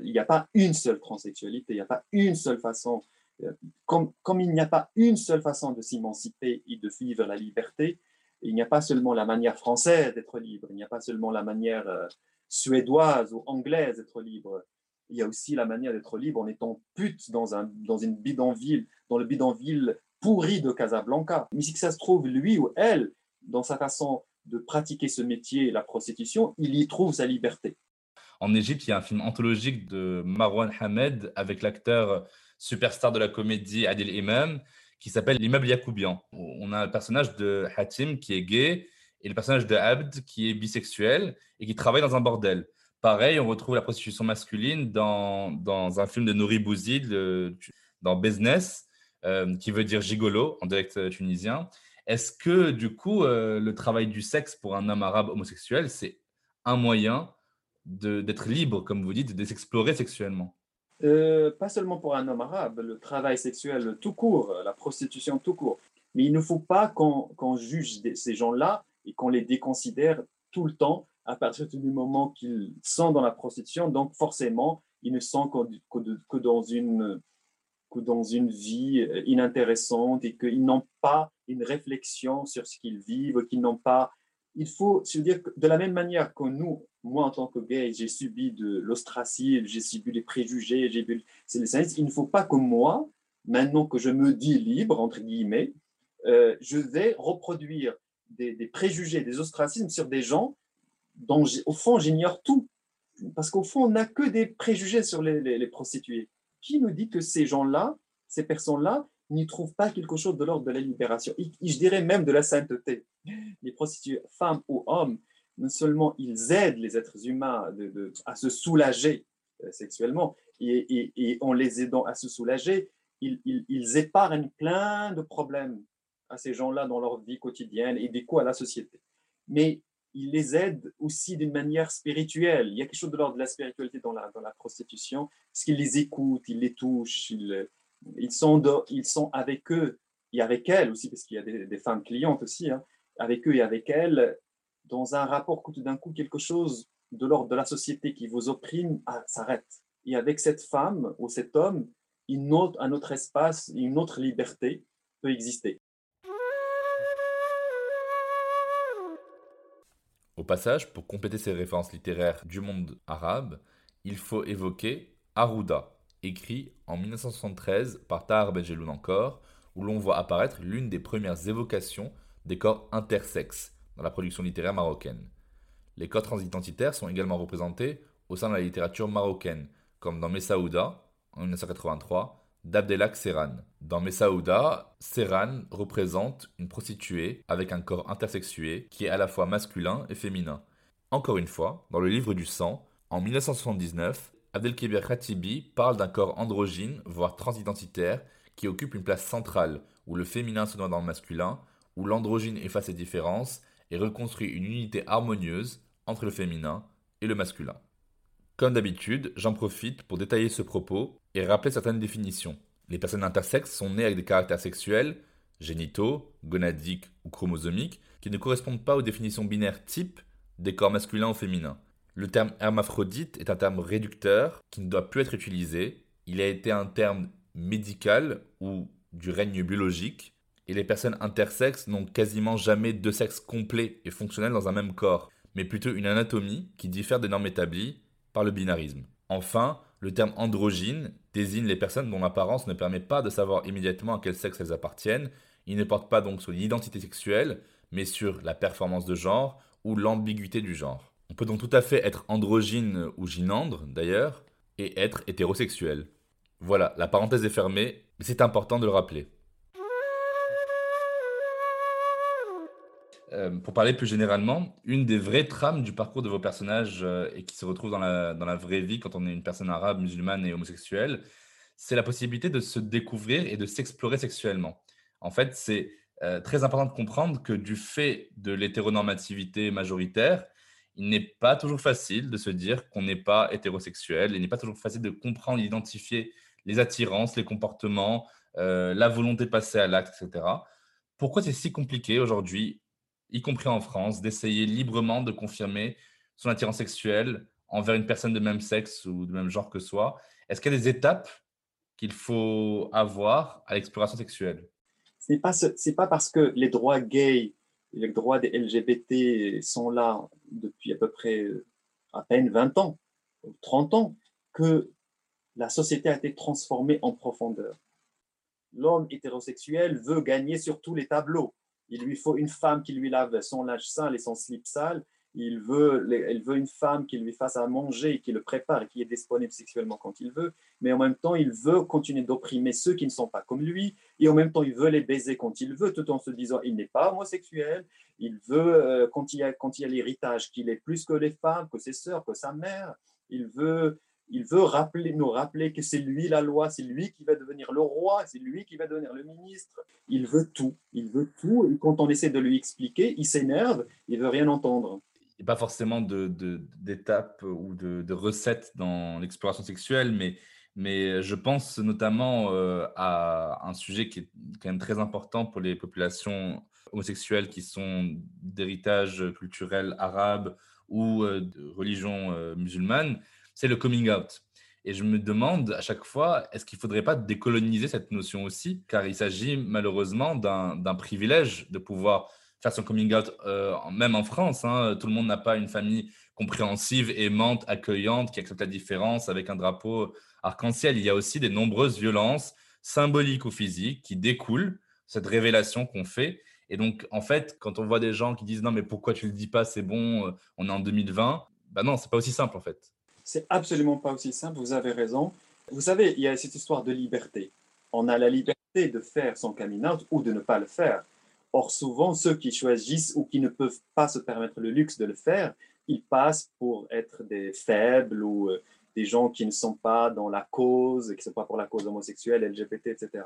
n'y a pas une seule transsexualité, il n'y a pas une seule façon. Euh, comme, comme il n'y a pas une seule façon de s'émanciper et de vivre la liberté, il n'y a pas seulement la manière française d'être libre, il n'y a pas seulement la manière euh, suédoise ou anglaise d'être libre il y a aussi la manière d'être libre en étant pute dans, un, dans une bidonville, dans le bidonville pourri de Casablanca. Mais si ça se trouve, lui ou elle, dans sa façon de pratiquer ce métier, la prostitution, il y trouve sa liberté. En Égypte, il y a un film anthologique de Marwan Hamed avec l'acteur superstar de la comédie Adil Imam qui s'appelle L'immeuble Yacoubian. On a le personnage de Hatim qui est gay et le personnage de Abd qui est bisexuel et qui travaille dans un bordel. Pareil, on retrouve la prostitution masculine dans, un film de Nouri Bouzid, dans Business, euh, qui veut dire gigolo en dialecte tunisien. Est-ce que du coup, euh, le travail du sexe pour un homme arabe homosexuel, c'est un moyen d'être libre, comme vous dites, de s'explorer sexuellement? Euh, Pas seulement pour un homme arabe, le travail sexuel tout court, la prostitution tout court. Mais il ne faut pas qu'on juge ces gens-là et qu'on les déconsidère tout le temps à partir du moment qu'ils sont dans la prostitution. Donc forcément, ils ne sont que, dans une que dans une vie inintéressante et qu'ils n'ont pas une réflexion sur ce qu'ils vivent, qu'ils n'ont pas. Il faut se dire de la même manière que nous, moi en tant que gay, j'ai subi de l'ostracisme, j'ai subi des préjugés, j'ai vu. Il ne faut pas que moi, maintenant que je me dis libre entre guillemets, euh, je vais reproduire des, préjugés, des ostracismes sur des gens au fond, j'ignore tout. Parce qu'au fond, on n'a que des préjugés sur les, prostituées. Qui nous dit que ces gens-là, ces personnes-là, n'y trouvent pas quelque chose de l'ordre de la libération, je dirais même de la sainteté. Les prostituées, femmes ou hommes, non seulement ils aident les êtres humains à se soulager euh, sexuellement, et, en les aidant à se soulager, ils épargnent plein de problèmes à ces gens-là dans leur vie quotidienne et des coups à la société. Mais il les aide aussi d'une manière spirituelle. Il y a quelque chose de l'ordre de la spiritualité dans la, prostitution, parce qu'il les écoute, il les touche, il, ils, sont ils sont avec eux et avec elles aussi, parce qu'il y a des, femmes clientes aussi, hein, avec eux et avec elles, dans un rapport où tout d'un coup quelque chose de l'ordre de la société qui vous opprime ah, s'arrête. Et avec cette femme ou cet homme, une autre, un autre espace, une autre liberté peut exister. Au passage, pour compléter ces références littéraires du monde arabe, il faut évoquer Arruda, écrit en 1973 par Tahar Benjeloun encore, où l'on voit apparaître l'une des premières évocations des corps intersexes dans la production littéraire marocaine. Les corps transidentitaires sont également représentés au sein de la littérature marocaine, comme dans Messaouda en 1983 d'Abdelak Serran. Dans Messaouda, Serran représente une prostituée avec un corps intersexué qui est à la fois masculin et féminin. Encore une fois, dans le livre du sang, en 1979, Abdelkébir Khatibi parle d'un corps androgyne, voire transidentitaire, qui occupe une place centrale, où le féminin se noie dans le masculin, où l'androgyne efface ses différences et reconstruit une unité harmonieuse entre le féminin et le masculin. Comme d'habitude, j'en profite pour détailler ce propos et rappeler certaines définitions. Les personnes intersexes sont nées avec des caractères sexuels, génitaux, gonadiques ou chromosomiques, qui ne correspondent pas aux définitions binaires type des corps masculins ou féminins. Le terme hermaphrodite est un terme réducteur qui ne doit plus être utilisé. Il a été un terme médical ou du règne biologique, et les personnes intersexes n'ont quasiment jamais deux sexes complets et fonctionnels dans un même corps, mais plutôt une anatomie qui diffère des normes établies par le binarisme. Enfin, le terme androgyne désigne les personnes dont l'apparence ne permet pas de savoir immédiatement à quel sexe elles appartiennent. Il ne porte pas donc sur l'identité sexuelle, mais sur la performance de genre ou l'ambiguïté du genre. On peut donc tout à fait être androgyne ou gynandre d'ailleurs, et être hétérosexuel. Voilà, la parenthèse est fermée, mais c'est important de le rappeler. Euh, pour parler plus généralement, une des vraies trames du parcours de vos personnages euh, et qui se retrouve dans la, dans la vraie vie quand on est une personne arabe, musulmane et homosexuelle, c'est la possibilité de se découvrir et de s'explorer sexuellement. En fait, c'est euh, très important de comprendre que du fait de l'hétéronormativité majoritaire, il n'est pas toujours facile de se dire qu'on n'est pas hétérosexuel, il n'est pas toujours facile de comprendre, d'identifier les attirances, les comportements, la volonté de passer à l'acte, etc. Pourquoi c'est si compliqué aujourd'hui y compris en France, d'essayer librement de confirmer son attirance sexuelle envers une personne de même sexe ou de même genre que soi. Est-ce qu'il y a des étapes qu'il faut avoir à l'exploration sexuelle? Ce n'est pas, pas parce que les droits gays les droits des LGBT sont là depuis à peu près euh, à peine 20 ans, 30 ans, que la société a été transformée en profondeur. L'homme hétérosexuel veut gagner sur tous les tableaux Il lui faut une femme qui lui lave son linge sale et son slip sale. Il veut, elle veut une femme qui lui fasse à manger, qui le prépare qui est disponible sexuellement quand il veut. Mais en même temps, il veut continuer d'opprimer ceux qui ne sont pas comme lui. Et en même temps, il veut les baiser quand il veut, tout en se disant il n'est pas homosexuel. Il veut, euh, quand il y a, a l'héritage, qu'il est plus que les femmes, que ses sœurs, que sa mère. Il veut il veut nous rappeler que c'est lui la loi, c'est lui qui va devenir le roi, c'est lui qui va devenir le ministre. Il veut tout, il veut tout. Et quand on essaie de lui expliquer, il s'énerve, il veut rien entendre. Il n'y a pas forcément d'étapes de, ou de, de, recettes dans l'exploration sexuelle, mais, mais je pense notamment euh, à un sujet qui est quand même très important pour les populations homosexuelles qui sont d'héritage culturel arabe ou euh, de religion euh, musulmane c'est le coming out. Et je me demande à chaque fois, est-ce qu'il ne faudrait pas décoloniser cette notion aussi? Car il s'agit malheureusement d'un privilège de pouvoir faire son coming out, euh, même en France. Hein. Tout le monde n'a pas une famille compréhensive, aimante, accueillante, qui accepte la différence avec un drapeau arc-en-ciel. Il y a aussi des nombreuses violences symboliques ou physiques qui découlent cette révélation qu'on fait. Et donc, en fait, quand on voit des gens qui disent non, mais pourquoi tu ne le dis pas, c'est bon, euh, on est en 2020, ben non, c'est pas aussi simple en fait. C'est absolument pas aussi simple, vous avez raison. Vous savez, il y a cette histoire de liberté. On a la liberté de faire son coming ou de ne pas le faire. Or, souvent, ceux qui choisissent ou qui ne peuvent pas se permettre le luxe de le faire, ils passent pour être des faibles ou euh, des gens qui ne sont pas dans la cause, qui ne sont pas pour la cause homosexuelle, LGBT, etc.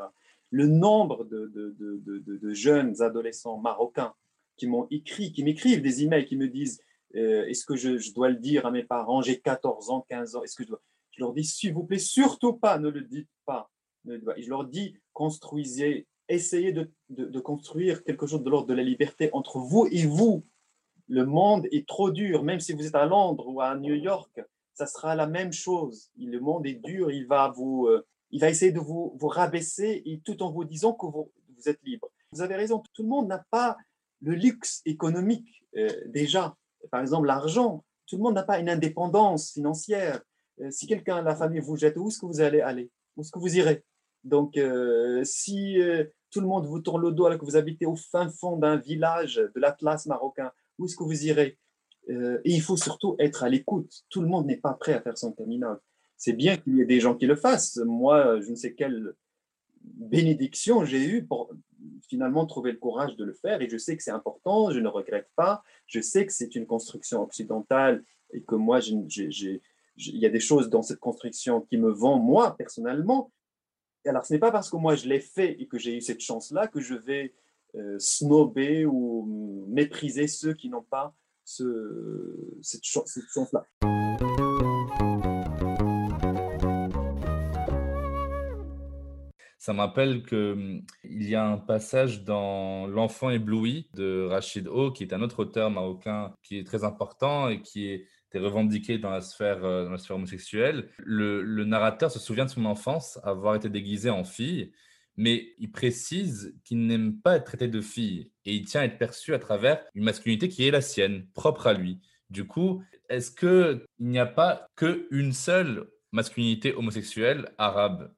Le nombre de, de jeunes adolescents marocains qui m'ont écrit, qui m'écrivent des emails, qui me disent euh, est-ce que je, dois le dire à mes parents J'ai 14 ans, 15 ans. Est-ce je, leur dis, s'il vous plaît, surtout pas, ne le dites pas. Je leur dis, construisez, essayez de, construire quelque chose de l'ordre de la liberté entre vous et vous. Le monde est trop dur, même si vous êtes à Londres ou à New York, ça sera la même chose. Le monde est dur, il va vous, euh, il va essayer de vous, rabaisser et tout en vous disant que vous, vous êtes libre. Vous avez raison, tout le monde n'a pas le luxe économique euh, déjà par exemple, l'argent. Tout le monde n'a pas une indépendance financière. Euh, si quelqu'un, la famille vous jette, où est-ce que vous allez aller? Où est-ce que vous irez? Donc, euh, si euh, tout le monde vous tourne le dos alors que vous habitez au fin fond d'un village de l'Atlas marocain, où est-ce que vous irez? Et il faut surtout être à l'écoute. Tout le monde n'est pas prêt à faire son terminal. C'est bien qu'il y ait des gens qui le fassent. Moi, je ne sais quelle bénédiction j'ai eue pour finalement trouver le courage de le faire. Et je sais que c'est important, je ne regrette pas. Je sais que c'est une construction occidentale et que moi, il y a des choses dans cette construction qui me vont, moi, personnellement. Alors, ce n'est pas parce que moi, je l'ai fait et que j'ai eu cette chance-là que je vais euh, snober ou mépriser ceux qui n'ont pas ce, cette chance-là. Ça me rappelle qu'il hum, y a un passage dans L'enfant ébloui de Rachid O, qui est un autre auteur marocain qui est très important et qui est revendiqué dans la sphère, euh, dans la sphère homosexuelle. Le, narrateur se souvient de son enfance, avoir été déguisé en fille, mais il précise qu'il n'aime pas être traité de fille et il tient à être perçu à travers une masculinité qui est la sienne, propre à lui. Du coup, est-ce qu'il n'y a pas qu'une seule masculinité homosexuelle arabe?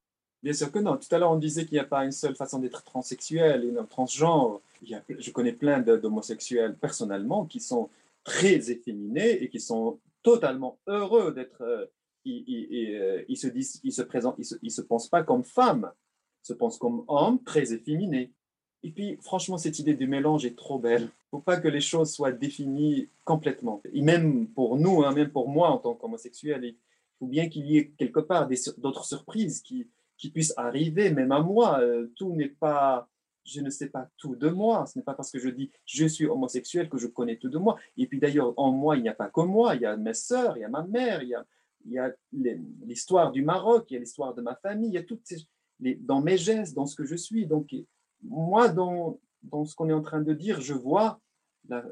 Bien sûr que non. Tout à l'heure, on disait qu'il n'y a pas une seule façon d'être transsexuel et transgenre. je connais plein d'homosexuels personnellement qui sont très efféminés et qui sont totalement heureux d'être. Euh, euh, ils, se disent, ils se présentent, ils se, pensent pas comme femmes, ils se pensent comme hommes très efféminés. Et puis, franchement, cette idée du mélange est trop belle. Il ne faut pas que les choses soient définies complètement. Et même pour nous, hein, même pour moi en tant qu'homosexuel, il faut bien qu'il y ait quelque part d'autres surprises qui, qui puisse arriver, même à moi. Euh, tout n'est pas, je ne sais pas tout de moi. Ce n'est pas parce que je dis je suis homosexuel que je connais tout de moi. Et puis d'ailleurs, en moi, il n'y a pas que moi. Il y a mes sœurs, il y a ma mère, il y a, l'histoire du Maroc, il y a l'histoire de ma famille, il y a toutes ces, les, dans mes gestes, dans ce que je suis. Donc, moi, dans, dans ce qu'on est en train de dire, je vois la,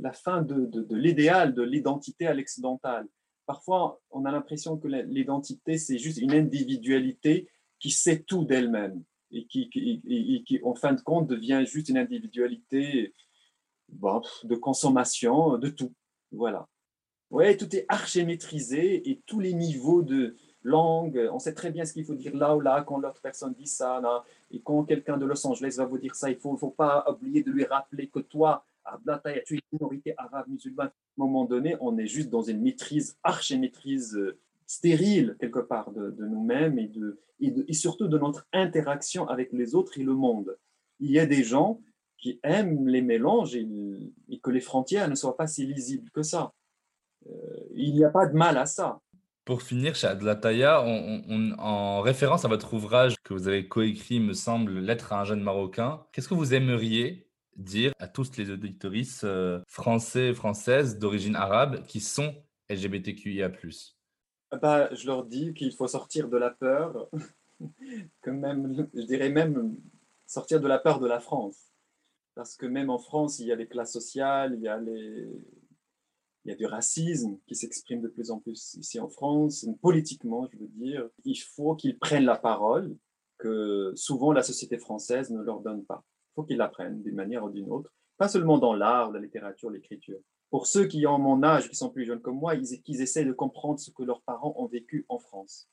la, fin de, l'idéal, de l'identité à l'excédentale. Parfois, on a l'impression que l'identité, c'est juste une individualité qui sait tout d'elle-même et qui, en fin de compte, devient juste une individualité de consommation de tout. Voilà. Ouais, tout est archi maîtrisé et tous les niveaux de langue, on sait très bien ce qu'il faut dire là ou là quand l'autre personne dit ça. Et quand quelqu'un de Los Angeles va vous dire ça, il ne faut, pas oublier de lui rappeler que toi, tu es une minorité arabe musulmane. À un moment donné, on est juste dans une maîtrise, archi-maîtrise euh, stérile quelque part de, nous-mêmes et, et, surtout de notre interaction avec les autres et le monde. Il y a des gens qui aiment les mélanges et, que les frontières ne soient pas si lisibles que ça. Euh, il n'y a pas de mal à ça. Pour finir, chez Adlataya, en référence à votre ouvrage que vous avez coécrit, me semble, Lettre à un jeune Marocain, qu'est-ce que vous aimeriez dire à tous les auditoristes euh, français et françaises d'origine arabe qui sont LGBTQIA+. Bah, je leur dis qu'il faut sortir de la peur, que même, je dirais même sortir de la peur de la France. Parce que même en France, il y a les classes sociales, il y a, les, il y a du racisme qui s'exprime de plus en plus ici en France, politiquement, je veux dire. Il faut qu'ils prennent la parole que souvent la société française ne leur donne pas faut qu'ils l'apprennent d'une manière ou d'une autre, pas seulement dans l'art, la littérature, l'écriture. Pour ceux qui ont mon âge, qui sont plus jeunes comme moi, ils, qu'ils essaient de comprendre ce que leurs parents ont vécu en France.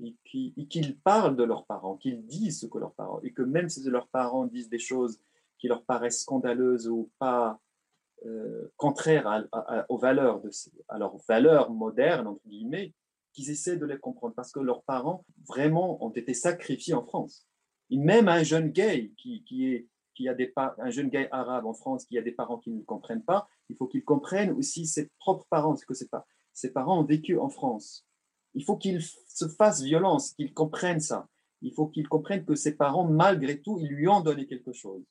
Et qu'ils parlent de leurs parents, qu'ils disent ce que leurs parents, et que même si leurs parents disent des choses qui leur paraissent scandaleuses ou pas euh, contraires aux valeurs, de, à leurs valeurs modernes, entre guillemets, qu'ils essaient de les comprendre parce que leurs parents vraiment ont été sacrifiés en France. Et même un jeune gay qui a des un jeune gay arabe en France qui a des parents qui ne le comprennent pas, il faut qu'il comprenne aussi ses propres parents, ce que ses, ses parents ont vécu en France. Il faut qu'il se fasse violence, qu'il comprenne ça. Il faut qu'il comprenne que ses parents, malgré tout, ils lui ont donné quelque chose.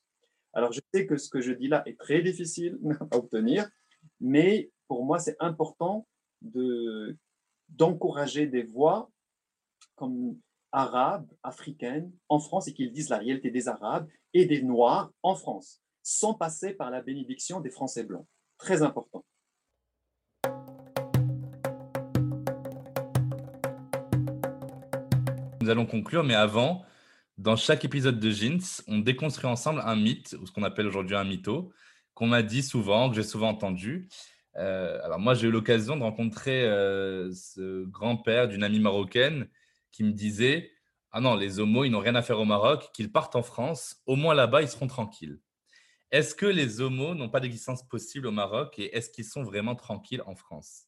Alors, je sais que ce que je dis là est très difficile à obtenir, mais pour moi, c'est important de, d'encourager des voix comme arabes, africaines en France et qu'ils disent la réalité des Arabes et des Noirs en France, sans passer par la bénédiction des Français blancs. Très important. Nous allons conclure, mais avant, dans chaque épisode de Jeans, on déconstruit ensemble un mythe, ou ce qu'on appelle aujourd'hui un mytho, qu'on m'a dit souvent, que j'ai souvent entendu. Euh, alors moi, j'ai eu l'occasion de rencontrer euh, ce grand-père d'une amie marocaine qui me disait Ah non, les homos, ils n'ont rien à faire au Maroc, qu'ils partent en France, au moins là-bas, ils seront tranquilles. Est-ce que les homos n'ont pas d'existence possible au Maroc et est-ce qu'ils sont vraiment tranquilles en France?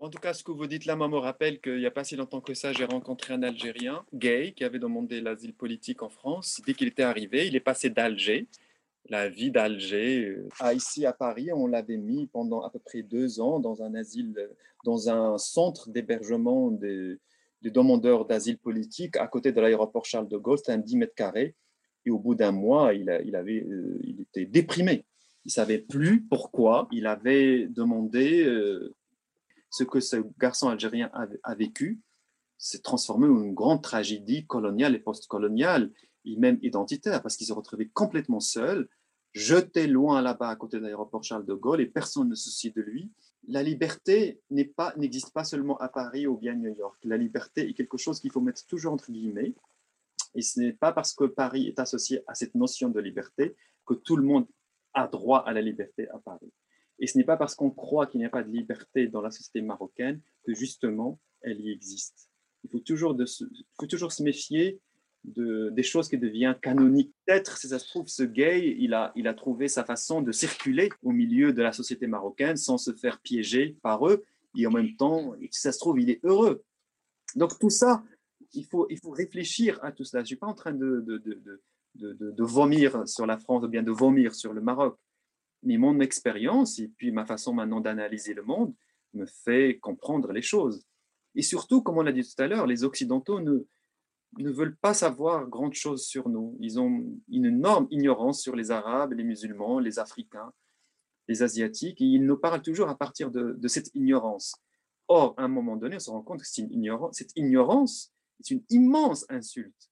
En tout cas, ce que vous dites là, moi, me rappelle qu'il n'y a pas si longtemps que ça, j'ai rencontré un Algérien gay qui avait demandé l'asile politique en France. Dès qu'il était arrivé, il est passé d'Alger, la vie d'Alger, euh, à ici à Paris. On l'avait mis pendant à peu près deux ans dans un asile, dans un centre d'hébergement des, des demandeurs d'asile politique à côté de l'aéroport Charles de Gaulle. C'était un 10 mètres carrés. Et au bout d'un mois, euh, il était déprimé. Il savait plus pourquoi. Il avait demandé euh, ce que ce garçon algérien a, vécu. s'est transformé en une grande tragédie coloniale et post-coloniale, et même identitaire, parce qu'il s'est retrouvé complètement seul, jeté loin là-bas à côté de l'aéroport Charles de Gaulle, et personne ne se soucie de lui la liberté n'existe pas, seulement à Paris ou bien à New York. La liberté est quelque chose qu'il faut mettre toujours entre guillemets. Et ce n'est pas parce que Paris est associé à cette notion de liberté que tout le monde a droit à la liberté à Paris. Et ce n'est pas parce qu'on croit qu'il n'y a pas de liberté dans la société marocaine que justement elle y existe. Il faut toujours, se méfier de, des choses qui deviennent canoniques. Peut-être, si ça se trouve, ce gay, il a trouvé sa façon de circuler au milieu de la société marocaine sans se faire piéger par eux. Et en même temps, si ça se trouve, il est heureux. Donc tout ça, il faut, il faut réfléchir à tout cela. Je ne suis pas en train de, de, de, de, vomir sur la France ou bien de vomir sur le Maroc. Mais mon expérience et puis ma façon maintenant d'analyser le monde me fait comprendre les choses. Et surtout, comme on l'a dit tout à l'heure, les Occidentaux ne, ne veulent pas savoir grande chose sur nous. Ils ont une énorme ignorance sur les Arabes, les musulmans, les Africains, les Asiatiques, et ils nous parlent toujours à partir de, cette ignorance. Or, à un moment donné, on se rend compte que cette ignorance est une immense insulte.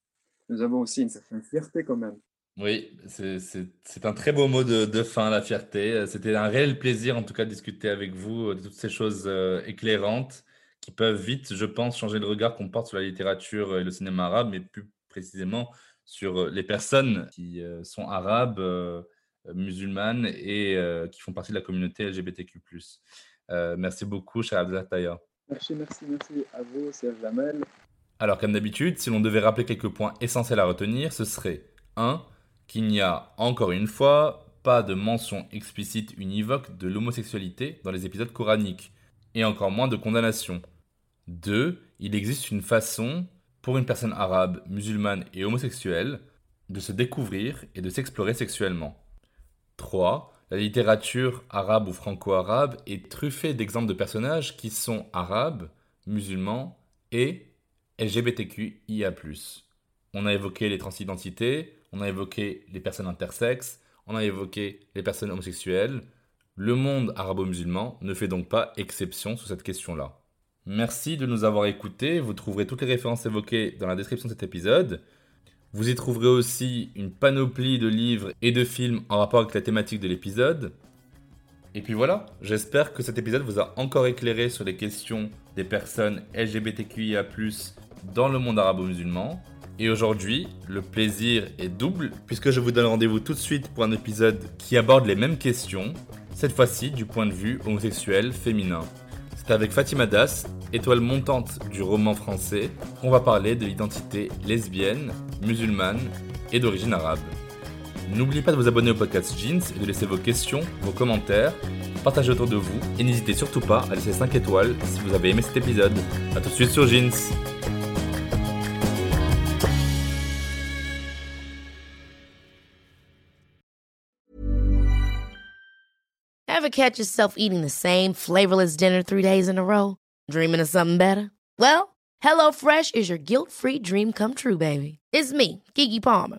Nous avons aussi une certaine fierté quand même. Oui, c'est un très beau mot de, de fin, la fierté. C'était un réel plaisir, en tout cas, de discuter avec vous de toutes ces choses euh, éclairantes qui peuvent vite, je pense, changer le regard qu'on porte sur la littérature et le cinéma arabe, mais plus précisément sur euh, les personnes qui euh, sont arabes, musulmanes et qui font partie de la communauté LGBTQ. Merci beaucoup, cher Taya. Merci, merci, merci à vous, Serge Jamel. Alors, comme d'habitude, si l'on devait rappeler quelques points essentiels à retenir, ce serait 1. Qu'il n'y a, encore une fois, pas de mention explicite univoque de l'homosexualité dans les épisodes coraniques, et encore moins de condamnation. 2. Il existe une façon, pour une personne arabe, musulmane et homosexuelle, de se découvrir et de s'explorer sexuellement. 3. La littérature arabe ou franco-arabe est truffée d'exemples de personnages qui sont arabes, musulmans et LGBTQIA+. On a évoqué les transidentités, on a évoqué les personnes intersexes, on a évoqué les personnes homosexuelles. Le monde arabo-musulman ne fait donc pas exception sur cette question-là. Merci de nous avoir écoutés. Vous trouverez toutes les références évoquées dans la description de cet épisode. Vous y trouverez aussi une panoplie de livres et de films en rapport avec la thématique de l'épisode. Et puis voilà, j'espère que cet épisode vous a encore éclairé sur les questions des personnes LGBTQIA+, dans le monde arabo-musulman. Et aujourd'hui, le plaisir est double, puisque je vous donne rendez-vous tout de suite pour un épisode qui aborde les mêmes questions, cette fois-ci du point de vue homosexuel féminin. C'est avec Fatima Das, étoile montante du roman français, qu'on va parler de l'identité lesbienne, musulmane et d'origine arabe. N'oubliez pas de vous abonner au podcast Jeans et de laisser vos questions, vos commentaires, partagez autour de vous et n'hésitez surtout pas à laisser 5 étoiles si vous avez aimé cet épisode. A tout de suite sur Jeans Ever catch yourself eating the same flavorless dinner three days in a row? Dreaming of something better? Well, HelloFresh is your guilt-free dream come true, baby. It's me, Kiki Palmer.